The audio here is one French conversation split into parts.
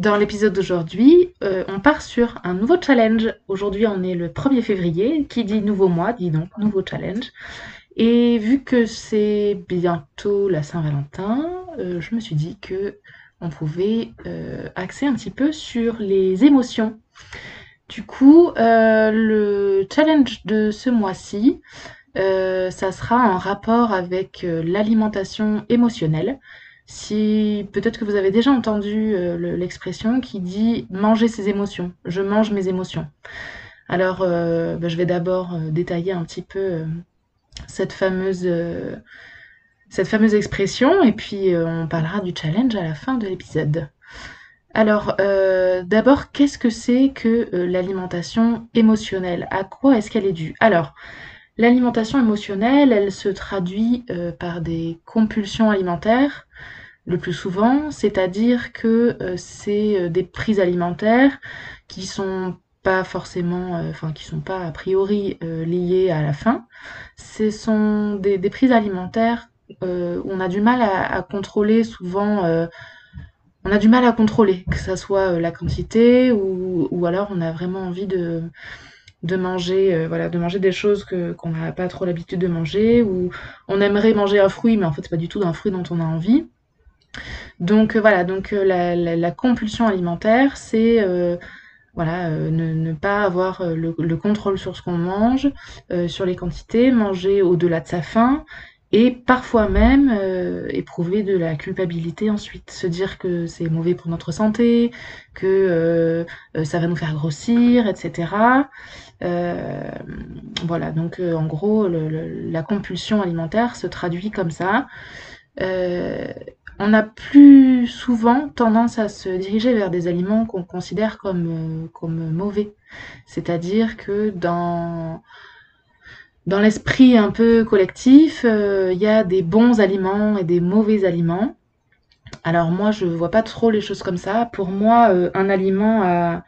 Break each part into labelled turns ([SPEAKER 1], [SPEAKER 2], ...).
[SPEAKER 1] Dans l'épisode d'aujourd'hui, euh, on part sur un nouveau challenge. Aujourd'hui, on est le 1er février. Qui dit nouveau mois dit donc nouveau challenge. Et vu que c'est bientôt la Saint-Valentin, euh, je me suis dit que on pouvait euh, axer un petit peu sur les émotions. Du coup, le challenge de ce mois-ci, ça sera en rapport avec l'alimentation émotionnelle. Si peut-être que vous avez déjà entendu euh, l'expression qui dit manger ses émotions, je mange mes émotions. Alors, euh, bah, je vais d'abord euh, détailler un petit peu cette fameuse cette fameuse expression et puis on parlera du challenge à la fin de l'épisode. Alors, d'abord, qu'est-ce que c'est que l'alimentation émotionnelle? À quoi est-ce qu'elle est due? Alors, l'alimentation émotionnelle, elle se traduit par des compulsions alimentaires, le plus souvent, c'est-à-dire que euh, c'est euh, des prises alimentaires qui sont pas forcément, euh, enfin qui sont pas a priori liées à la faim. Ce sont des, prises alimentaires où on a du mal à, contrôler souvent. on a du mal à contrôler, que ça soit la quantité ou, ou, alors on a vraiment envie de, de manger voilà de manger des choses que qu'on n'a pas trop l'habitude de manger ou on aimerait manger un fruit mais en fait c'est pas du tout d'un fruit dont on a envie donc euh, voilà, donc euh, la, compulsion alimentaire, c'est euh, voilà, ne, pas avoir le, contrôle sur ce qu'on mange, sur les quantités, manger au-delà de sa faim, et parfois même éprouver de la culpabilité ensuite, se dire que c'est mauvais pour notre santé, que ça va nous faire grossir, etc. voilà, donc en gros, la compulsion alimentaire se traduit comme ça on a plus souvent tendance à se diriger vers des aliments qu'on considère comme, euh, comme mauvais. C'est-à-dire que dans, dans l'esprit un peu collectif, euh, il y a des bons aliments et des mauvais aliments. Alors moi, je vois pas trop les choses comme ça. Pour moi, euh, un aliment a,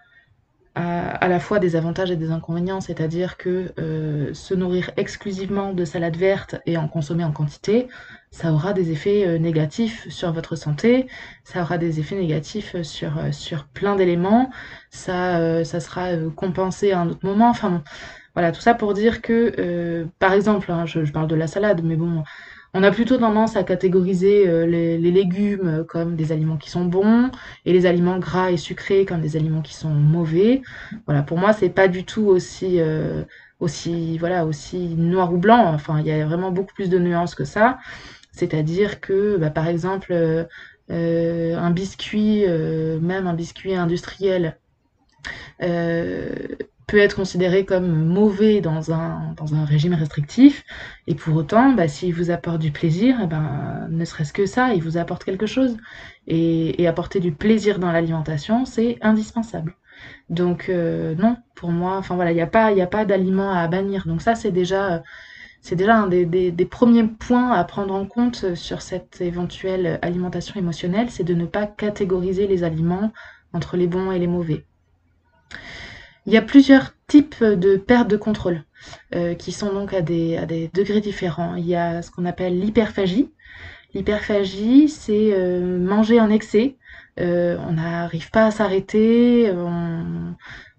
[SPEAKER 1] à la fois des avantages et des inconvénients, c'est-à-dire que euh, se nourrir exclusivement de salade verte et en consommer en quantité, ça aura des effets euh, négatifs sur votre santé, ça aura des effets négatifs sur, euh, sur plein d'éléments, ça, ça sera compensé à un autre moment, enfin bon, voilà, tout ça pour dire que, par exemple, hein, je, je, parle de la salade, mais bon, on a plutôt tendance à catégoriser euh, les, légumes comme des aliments qui sont bons et les aliments gras et sucrés comme des aliments qui sont mauvais. Voilà, pour moi, c'est pas du tout aussi euh, aussi voilà aussi noir ou blanc. Enfin, il y a vraiment beaucoup plus de nuances que ça. C'est-à-dire que, bah, par exemple, euh, un biscuit, même un biscuit industriel, peut être considéré comme mauvais dans un, dans un régime restrictif, et pour autant, bah, s'il vous apporte du plaisir, eh ben, ne serait-ce que ça, il vous apporte quelque chose. Et, apporter du plaisir dans l'alimentation, c'est indispensable. Donc euh, non, pour moi, enfin voilà, il n'y a pas, pas d'aliment à bannir. Donc ça, c'est déjà, déjà un des, des, premiers points à prendre en compte sur cette éventuelle alimentation émotionnelle, c'est de ne pas catégoriser les aliments entre les bons et les mauvais. Il y a plusieurs types de perte de contrôle euh, qui sont donc à des, à des degrés différents. Il y a ce qu'on appelle l'hyperphagie. L'hyperphagie, c'est euh, manger en excès. Euh, on n'arrive pas à s'arrêter.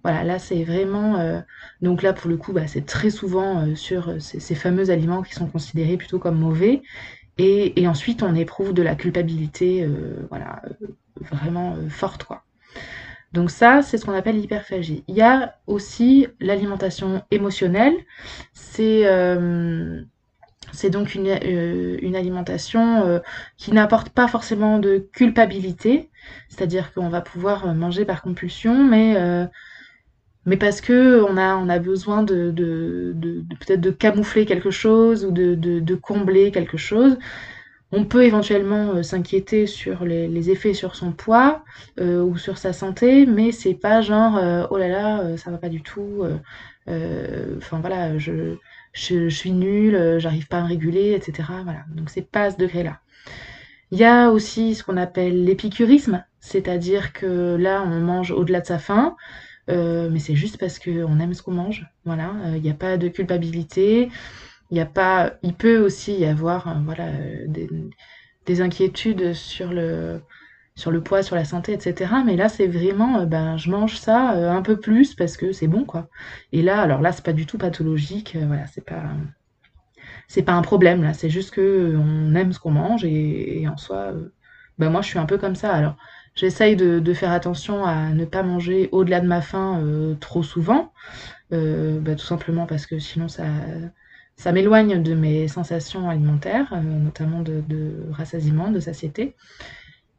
[SPEAKER 1] Voilà, là c'est vraiment. donc là pour le coup, bah, c'est très souvent sur ces, ces, fameux aliments qui sont considérés plutôt comme mauvais. Et, et ensuite on éprouve de la culpabilité, voilà, vraiment forte quoi. Donc ça, c'est ce qu'on appelle l'hyperphagie. Il y a aussi l'alimentation émotionnelle. C'est euh, donc une, euh, alimentation euh, qui n'apporte pas forcément de culpabilité, c'est-à-dire qu'on va pouvoir manger par compulsion, mais, mais parce que on a, on a besoin de, de, de, peut-être de camoufler quelque chose ou de combler quelque chose. On peut éventuellement euh, s'inquiéter sur les, effets sur son poids euh, ou sur sa santé, mais c'est pas genre euh, oh là là, ça va pas du tout. Enfin voilà, je, je, suis nulle, j'arrive pas à me réguler, etc. Voilà. Donc c'est pas à ce degré-là. Il y a aussi ce qu'on appelle l'épicurisme, c'est-à-dire que là on mange au-delà de sa faim. mais c'est juste parce qu'on aime ce qu'on mange. Voilà, il n'y a pas de culpabilité. Il a pas, il peut aussi y avoir euh, voilà, euh, des, des, inquiétudes sur le, sur le poids, sur la santé, etc. Mais là, c'est vraiment, ben, je mange ça un peu plus parce que c'est bon, quoi. Et là, alors là, c'est pas du tout pathologique, voilà, c'est pas c'est pas un problème là, c'est juste que on aime ce qu'on mange et, en soi, ben moi je suis un peu comme ça. Alors j'essaye de, faire attention à ne pas manger au-delà de ma faim trop souvent, bah, tout simplement parce que sinon ça ça m'éloigne de mes sensations alimentaires, notamment de, rassasiement, de satiété.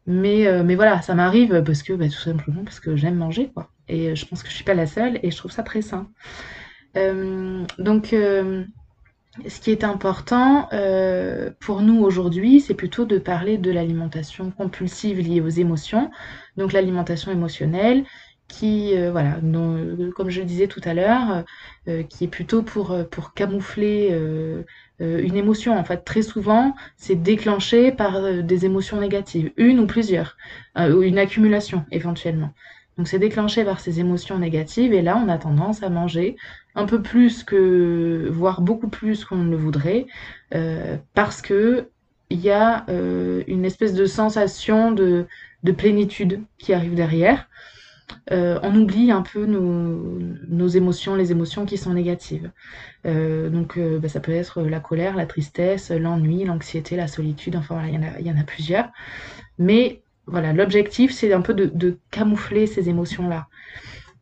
[SPEAKER 1] Mais, mais voilà, ça m'arrive parce que bah, tout simplement parce que j'aime manger quoi. Et je pense que je suis pas la seule et je trouve ça très sain. donc ce qui est important euh, pour nous aujourd'hui, c'est plutôt de parler de l'alimentation compulsive liée aux émotions, donc l'alimentation émotionnelle, qui, euh, voilà, comme je le disais tout à l'heure, euh, qui est plutôt pour, pour camoufler une émotion. En fait, très souvent, c'est déclenché par des émotions négatives, une ou plusieurs, ou une accumulation éventuellement. Donc c'est déclenché par ces émotions négatives et là on a tendance à manger un peu plus que, voire beaucoup plus qu'on ne le voudrait, euh, parce que il y a euh, une espèce de sensation de, de, plénitude qui arrive derrière. Euh, on oublie un peu nos, émotions, les émotions qui sont négatives. donc bah, ça peut être la colère, la tristesse, l'ennui, l'anxiété, la solitude, enfin voilà, il y, en a, plusieurs. Mais voilà, l'objectif, c'est un peu de, camoufler ces émotions-là,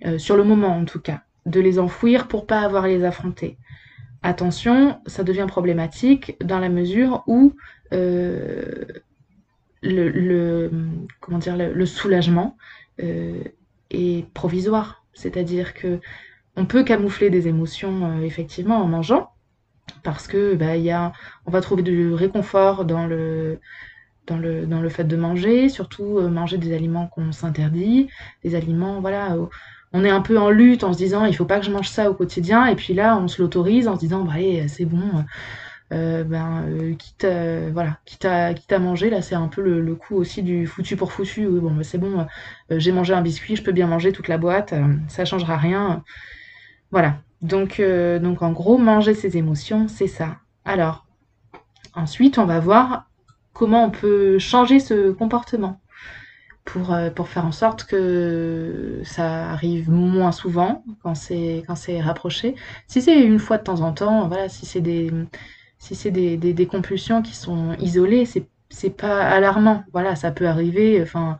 [SPEAKER 1] euh, sur le moment en tout cas, de les enfouir pour pas avoir les affronter. Attention, ça devient problématique dans la mesure où euh, le, comment dire, le, soulagement euh, provisoire. C'est-à-dire que on peut camoufler des émotions effectivement en mangeant, parce que bah, y a, on va trouver du réconfort dans le dans le, dans le fait de manger, surtout euh, manger des aliments qu'on s'interdit, des aliments, voilà, on est un peu en lutte en se disant il faut pas que je mange ça au quotidien, et puis là on se l'autorise en se disant bah allez, c'est bon, euh, ben, euh, quitte, à, manger, là c'est un peu le, coup aussi du foutu pour foutu, bon bah, c'est bon, j'ai mangé un biscuit, je peux bien manger toute la boîte, ça changera rien, voilà. Donc, donc en gros, manger ses émotions, c'est ça. Alors, ensuite, on va voir comment on peut changer ce comportement pour, euh, pour faire en sorte que ça arrive moins souvent quand c'est rapproché. Si c'est une fois de temps en temps, voilà, si c'est des si c'est des, des, compulsions qui sont isolées, c'est pas alarmant. Voilà, ça peut arriver. Enfin,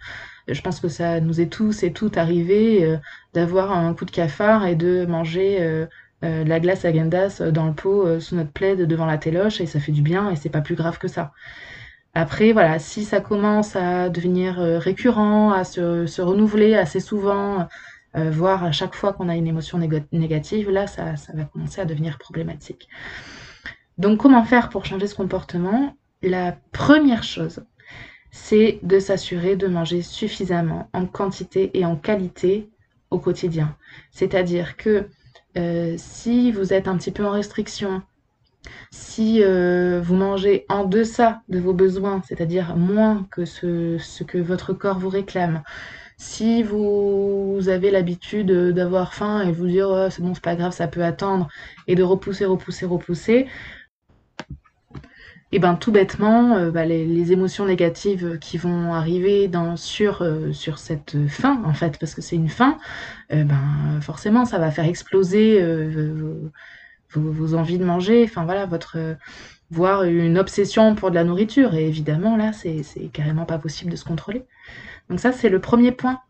[SPEAKER 1] je pense que ça nous est tous et toutes arrivé euh, d'avoir un coup de cafard et de manger euh, la glace à gandas dans le pot sous notre plaid devant la téloche et ça fait du bien et c'est pas plus grave que ça. Après, voilà, si ça commence à devenir euh, récurrent, à se, se renouveler assez souvent, euh, voire à chaque fois qu'on a une émotion négative, là, ça, ça va commencer à devenir problématique. Donc, comment faire pour changer ce comportement? La première chose, c'est de s'assurer de manger suffisamment en quantité et en qualité au quotidien. C'est-à-dire que euh, si vous êtes un petit peu en restriction, si euh, vous mangez en deçà de vos besoins, c'est-à-dire moins que ce, que votre corps vous réclame, si vous, avez l'habitude d'avoir faim et vous dire oh, c'est bon, c'est pas grave, ça peut attendre, et de repousser, repousser, repousser, et ben tout bêtement, euh, bah, les, émotions négatives qui vont arriver euh, sur cette faim, en fait, parce que c'est une faim, ben forcément ça va faire exploser vos, envies de manger, enfin voilà, votre voire une obsession pour de la nourriture. Et évidemment, là, c'est carrément pas possible de se contrôler. Donc ça, c'est le premier point.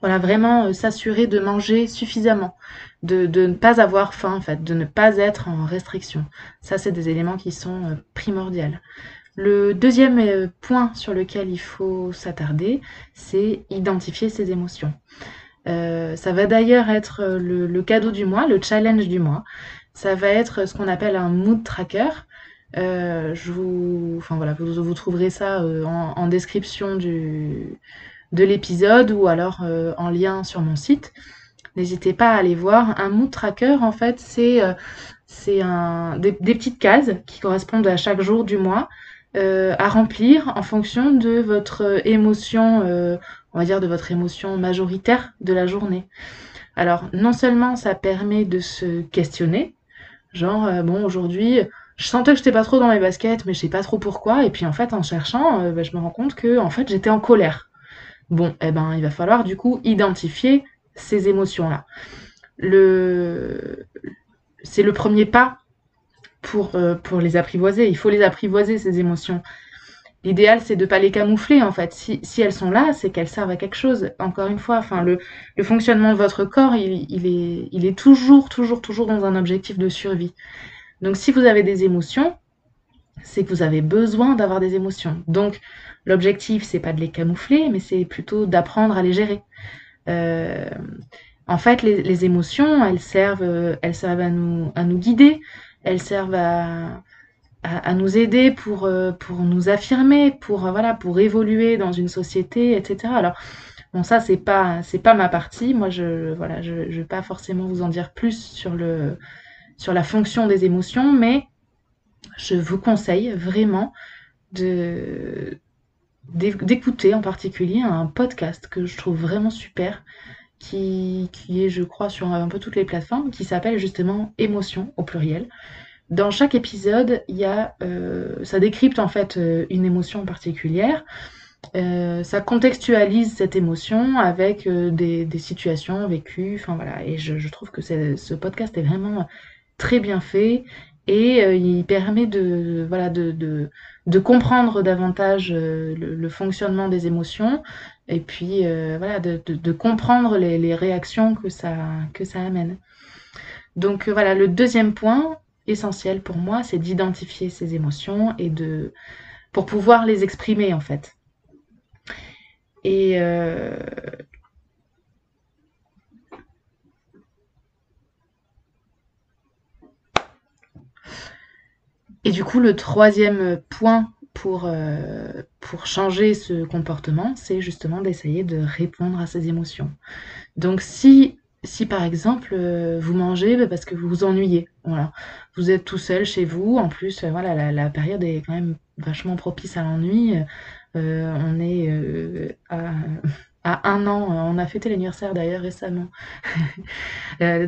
[SPEAKER 1] Voilà, vraiment euh, s'assurer de manger suffisamment, de, ne pas avoir faim, en fait, de ne pas être en restriction. Ça, c'est des éléments qui sont euh, primordiaux. Le deuxième euh, point sur lequel il faut s'attarder, c'est identifier ses émotions. ça va d'ailleurs être le, cadeau du mois, le challenge du mois ça va être ce qu'on appelle un mood tracker. Euh, je vous, enfin voilà, vous, trouverez ça euh, en, description du, de l'épisode ou alors euh, en lien sur mon site. N'hésitez pas à aller voir. Un mood tracker, en fait, c'est c'est un, des, petites cases qui correspondent à chaque jour du mois à remplir en fonction de votre émotion, on va dire de votre émotion majoritaire de la journée. Alors, non seulement ça permet de se questionner, Genre, euh, bon, aujourd'hui, je sentais que j'étais pas trop dans mes baskets, mais je sais pas trop pourquoi. Et puis en fait, en cherchant, euh, bah, je me rends compte que en fait, j'étais en colère. Bon, eh ben, il va falloir du coup identifier ces émotions-là. Le... C'est le premier pas pour, euh, les apprivoiser. Il faut les apprivoiser, ces émotions. L'idéal, c'est de ne pas les camoufler, en fait. Si, elles sont là, c'est qu'elles servent à quelque chose. Encore une fois, le, le fonctionnement de votre corps, il est toujours, toujours, toujours dans un objectif de survie. Donc, si vous avez des émotions, c'est que vous avez besoin d'avoir des émotions. Donc, l'objectif, c'est pas de les camoufler, mais c'est plutôt d'apprendre à les gérer. Euh, en fait, les, les, émotions, elles servent, elles servent à nous, à nous guider, elles servent à, à, nous aider pour, pour nous affirmer, pour, voilà, pour évoluer dans une société, etc. Alors, bon, ça, c'est pas, pas ma partie. Moi, je, voilà, je, je vais pas forcément vous en dire plus sur le, sur la fonction des émotions, mais je vous conseille vraiment d'écouter en particulier un podcast que je trouve vraiment super qui, est je crois sur un peu toutes les plateformes qui s'appelle justement émotion au pluriel. Dans chaque épisode il y a euh, ça décrypte en fait euh, une émotion particulière. Euh, ça contextualise cette émotion avec des, situations vécues et je trouve que ce podcast est vraiment très bien fait et euh, il permet de, voilà, de, de, comprendre davantage euh, le, fonctionnement des émotions et puis euh, voilà, de, de, comprendre les, réactions que ça, que ça amène. Donc voilà, le deuxième point essentiel pour moi, c'est d'identifier ces émotions et de pour pouvoir les exprimer en fait. Et Et du coup, le troisième point pour, euh, pour changer ce comportement, c'est justement d'essayer de répondre à ces émotions. Donc si, si par exemple, euh, vous mangez bah, parce que vous vous ennuyez, voilà, vous êtes tout seul chez vous, en plus, euh, voilà, la, la, période est quand même vachement propice à l'ennui, euh, on est euh, à à un an, on a fêté l'anniversaire d'ailleurs récemment, euh,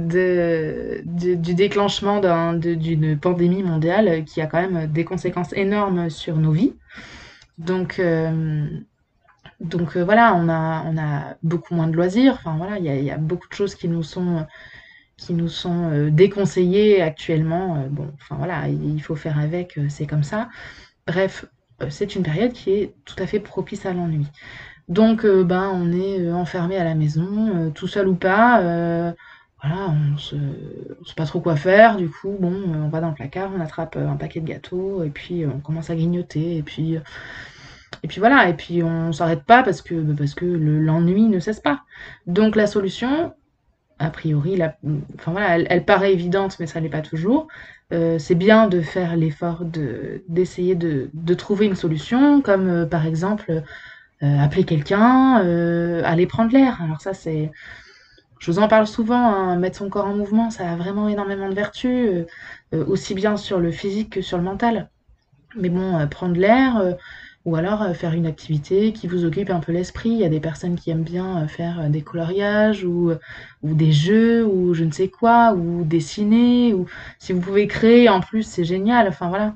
[SPEAKER 1] du déclenchement d'une pandémie mondiale qui a quand même des conséquences énormes sur nos vies. Donc, euh, donc euh, voilà, on a, on a beaucoup moins de loisirs. Enfin voilà, il y a, beaucoup de choses qui nous sont, qui nous sont déconseillées actuellement. Bon, enfin voilà, il faut faire avec, c'est comme ça. Bref, c'est une période qui est tout à fait propice à l'ennui. Donc, euh, ben, on est euh, enfermé à la maison, euh, tout seul ou pas. Voilà, on se, on sait pas trop quoi faire. Du coup, on va dans le placard, on attrape un paquet de gâteaux et puis on commence à grignoter. Et puis, et puis voilà. Et puis on s'arrête pas parce que parce que l'ennui ne cesse pas. Donc la solution, a priori, la, enfin voilà, elle, paraît évidente, mais ça n'est pas toujours. C'est bien de faire l'effort de d'essayer de, de, trouver une solution, comme par exemple appeler quelqu'un, euh, aller prendre l'air. Alors ça, c'est... Je vous en parle souvent, hein, mettre son corps en mouvement, ça a vraiment énormément de vertus, euh, euh aussi bien sur le physique que sur le mental. Mais bon, euh, prendre l'air, euh, ou alors faire une activité qui vous occupe un peu l'esprit. Il y a des personnes qui aiment bien faire des coloriages, ou, ou des jeux, ou je ne sais quoi, ou dessiner, ou si vous pouvez créer en plus, c'est génial. Enfin voilà.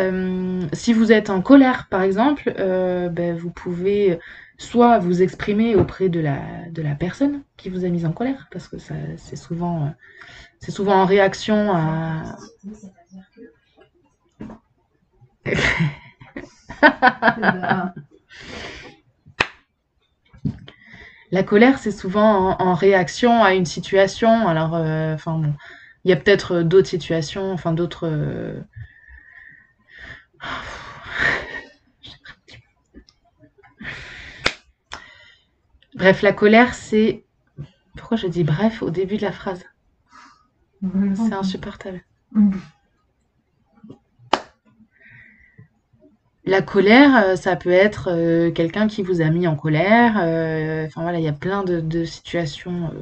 [SPEAKER 1] Euh, si vous êtes en colère, par exemple, euh, ben, vous pouvez soit vous exprimer auprès de la, personne qui vous a mis en colère, parce que c'est souvent, c'est souvent en réaction à... la colère, c'est souvent en, en, réaction à une situation. Alors, euh, enfin bon, il y a peut-être d'autres situations, enfin d'autres Bref, la colère, c'est... Pourquoi je dis bref au début de la phrase? C'est insupportable. La colère, euh, ça peut être euh, quelqu'un qui vous a mis en colère. Euh, enfin voilà, il y a plein de, situations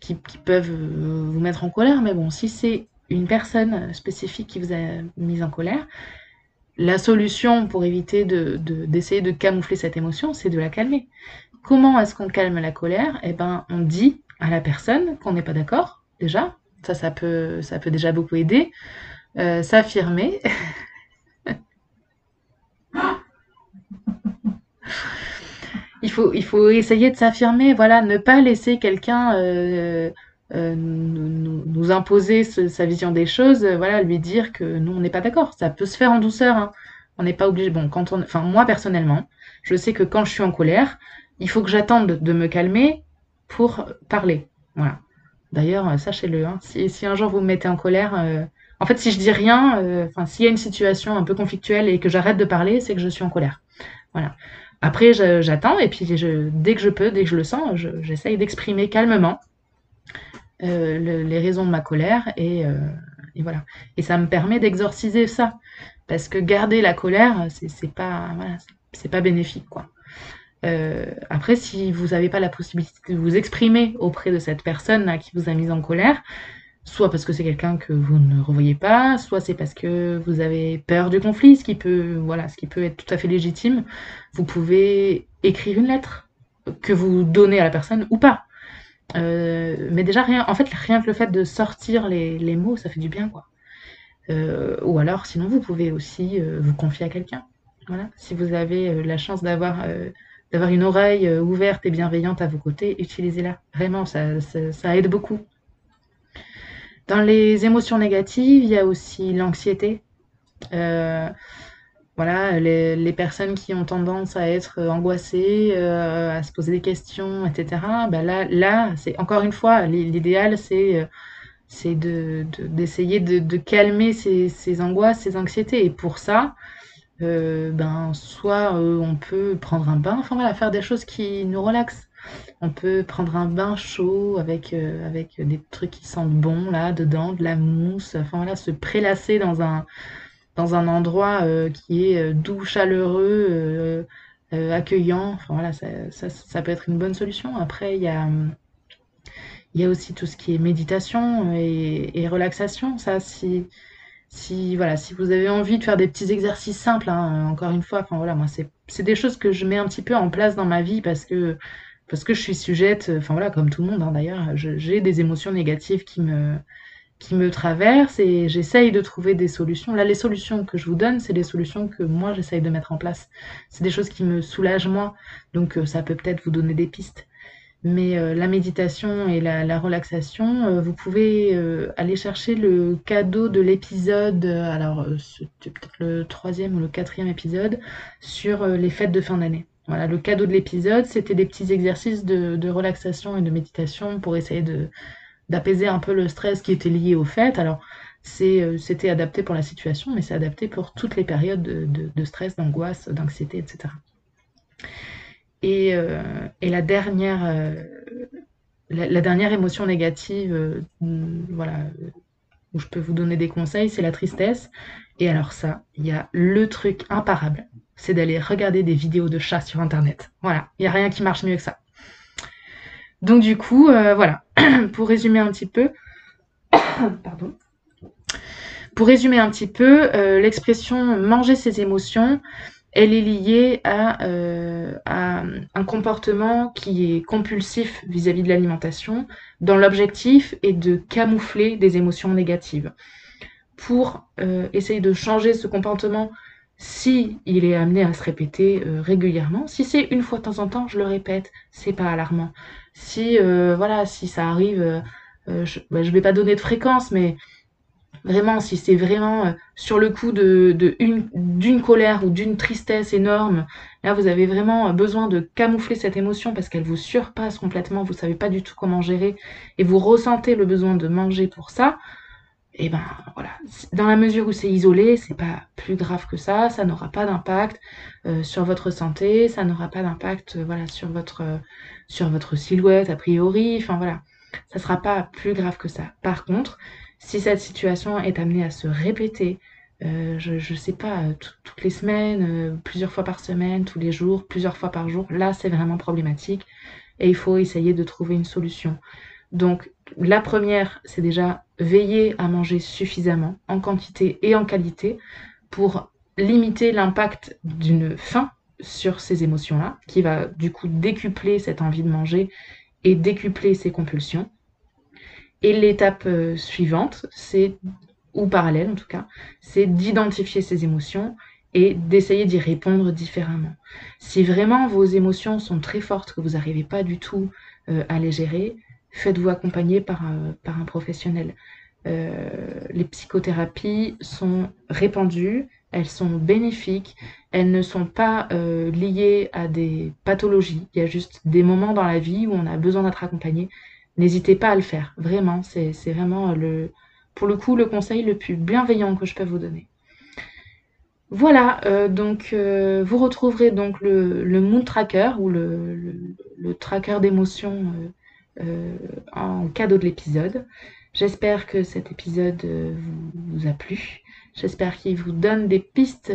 [SPEAKER 1] qui, qui, peuvent vous mettre en colère. Mais bon, si c'est une personne spécifique qui vous a mis en colère, la solution pour éviter d'essayer de, de, de camoufler cette émotion, c'est de la calmer. Comment est-ce qu'on calme la colère? Eh ben, on dit à la personne qu'on n'est pas d'accord, déjà. Ça, ça peut, ça peut déjà beaucoup aider. Euh, S'affirmer. il faut, il faut essayer de s'affirmer, voilà, ne pas laisser quelqu'un euh, euh, nous, nous, imposer sa vision des choses, euh, voilà, lui dire que nous, on n'est pas d'accord. Ça peut se faire en douceur. Hein. On n'est pas obligé. Bon, quand on, enfin, moi personnellement, je sais que quand je suis en colère, il faut que j'attende de me calmer pour parler. Voilà. D'ailleurs, sachez-le, hein, si, un jour vous me mettez en colère, euh, en fait, si je dis rien, euh, enfin, s'il y a une situation un peu conflictuelle et que j'arrête de parler, c'est que je suis en colère. Voilà. Après, j'attends et puis dès que je peux, dès que je le sens, j'essaye d'exprimer calmement euh, le, les raisons de ma colère et, euh, et, voilà. Et ça me permet d'exorciser ça parce que garder la colère, c'est pas c'est pas bénéfique quoi. Euh, après, si vous n'avez pas la possibilité de vous exprimer auprès de cette personne qui vous a mis en colère, soit parce que c'est quelqu'un que vous ne revoyez pas, soit c'est parce que vous avez peur du conflit, ce qui peut, voilà, ce qui peut être tout à fait légitime. Vous pouvez écrire une lettre que vous donnez à la personne ou pas. Euh, mais déjà rien, en fait, rien que le fait de sortir les, les mots, ça fait du bien, quoi. Euh, ou alors, sinon, vous pouvez aussi euh, vous confier à quelqu'un. Voilà. Si vous avez la chance d'avoir une oreille ouverte et bienveillante à vos côtés, utilisez-la. Vraiment, ça, ça, ça aide beaucoup. Dans les émotions négatives, il y a aussi l'anxiété. Euh, voilà, les, les, personnes qui ont tendance à être angoissées, euh, à se poser des questions, etc. Ben là, là c'est encore une fois, l'idéal, c'est c'est d'essayer de, de, calmer ces, ces, angoisses, ces anxiétés. Et pour ça, euh, ben, soit euh, on peut prendre un bain, enfin voilà, faire des choses qui nous relaxent. On peut prendre un bain chaud avec, euh, avec des trucs qui sentent bon là dedans, de la mousse, enfin voilà, se prélasser dans un, dans un endroit euh, qui est euh, doux, chaleureux, euh, accueillant. Enfin voilà, ça, ça, peut être une bonne solution. Après, il y a, y a aussi tout ce qui est méditation et, et relaxation. Ça, si, si, voilà, si vous avez envie de faire des petits exercices simples, hein, encore une fois, enfin voilà, moi, c'est des choses que je mets un petit peu en place dans ma vie parce que parce que je suis sujette, enfin voilà, comme tout le monde hein, d'ailleurs, j'ai des émotions négatives qui me, qui me traversent et j'essaye de trouver des solutions. Là, les solutions que je vous donne, c'est des solutions que moi j'essaye de mettre en place. C'est des choses qui me soulagent moi, donc euh, ça peut peut-être vous donner des pistes. Mais euh, la méditation et la, la relaxation, euh, vous pouvez aller chercher le cadeau de l'épisode, alors c'était peut-être le troisième ou le quatrième épisode, sur les fêtes de fin d'année. Voilà, le cadeau de l'épisode, c'était des petits exercices de, relaxation et de méditation pour essayer de d'apaiser un peu le stress qui était lié aux fêtes. Alors, c'était adapté pour la situation, mais c'est adapté pour toutes les périodes de, stress, d'angoisse, d'anxiété, etc. Et, euh, et la dernière, euh, la, dernière émotion négative, euh, voilà, où je peux vous donner des conseils, c'est la tristesse. Et alors ça, il y a le truc imparable, c'est d'aller regarder des vidéos de chats sur Internet. Voilà, il n'y a rien qui marche mieux que ça. Donc du coup, euh, voilà, pour résumer un petit peu, pardon, pour résumer un petit peu, euh, l'expression manger ses émotions, elle est liée à, euh, à, un comportement qui est compulsif vis-à-vis -vis de l'alimentation, dont l'objectif est de camoufler des émotions négatives. Pour euh, essayer de changer ce comportement si il est amené à se répéter régulièrement, si c'est une fois de temps en temps, je le répète, c'est pas alarmant. Si euh, voilà, si ça arrive, euh, je, bah, je vais pas donner de fréquence, mais Vraiment, si c'est vraiment euh, sur le coup de, de une, d'une colère ou d'une tristesse énorme, là vous avez vraiment besoin de camoufler cette émotion parce qu'elle vous surpasse complètement, vous savez pas du tout comment gérer et vous ressentez le besoin de manger pour ça, et eh ben voilà, dans la mesure où c'est isolé, c'est pas plus grave que ça, ça n'aura pas d'impact euh, sur votre santé, ça n'aura pas d'impact euh, voilà sur votre euh, sur votre silhouette a priori, enfin voilà, ça sera pas plus grave que ça. Par contre, si cette situation est amenée à se répéter, je ne sais pas, toutes les semaines, plusieurs fois par semaine, tous les jours, plusieurs fois par jour, là c'est vraiment problématique et il faut essayer de trouver une solution. Donc la première, c'est déjà veiller à manger suffisamment, en quantité et en qualité, pour limiter l'impact d'une faim sur ces émotions-là, qui va du coup décupler cette envie de manger et décupler ces compulsions. Et l'étape euh, suivante, c'est, ou parallèle en tout cas, c'est d'identifier ses émotions et d'essayer d'y répondre différemment. Si vraiment vos émotions sont très fortes, que vous n'arrivez pas du tout euh, à les gérer, faites-vous accompagner par, un, par un professionnel. Euh, les psychothérapies sont répandues, elles sont bénéfiques, elles ne sont pas euh, liées à des pathologies. Il y a juste des moments dans la vie où on a besoin d'être accompagné. N'hésitez pas à le faire, vraiment. C'est vraiment le, pour le coup le conseil le plus bienveillant que je peux vous donner. Voilà, euh, donc vous retrouverez donc le, le Moon Tracker ou le, le, tracker d'émotions en cadeau de l'épisode. J'espère que cet épisode vous, vous, a plu. J'espère qu'il vous donne des pistes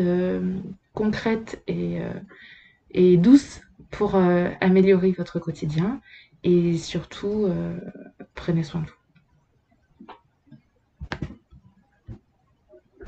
[SPEAKER 1] concrètes et, et, douces pour améliorer votre quotidien. Et surtout, prenez soin de vous.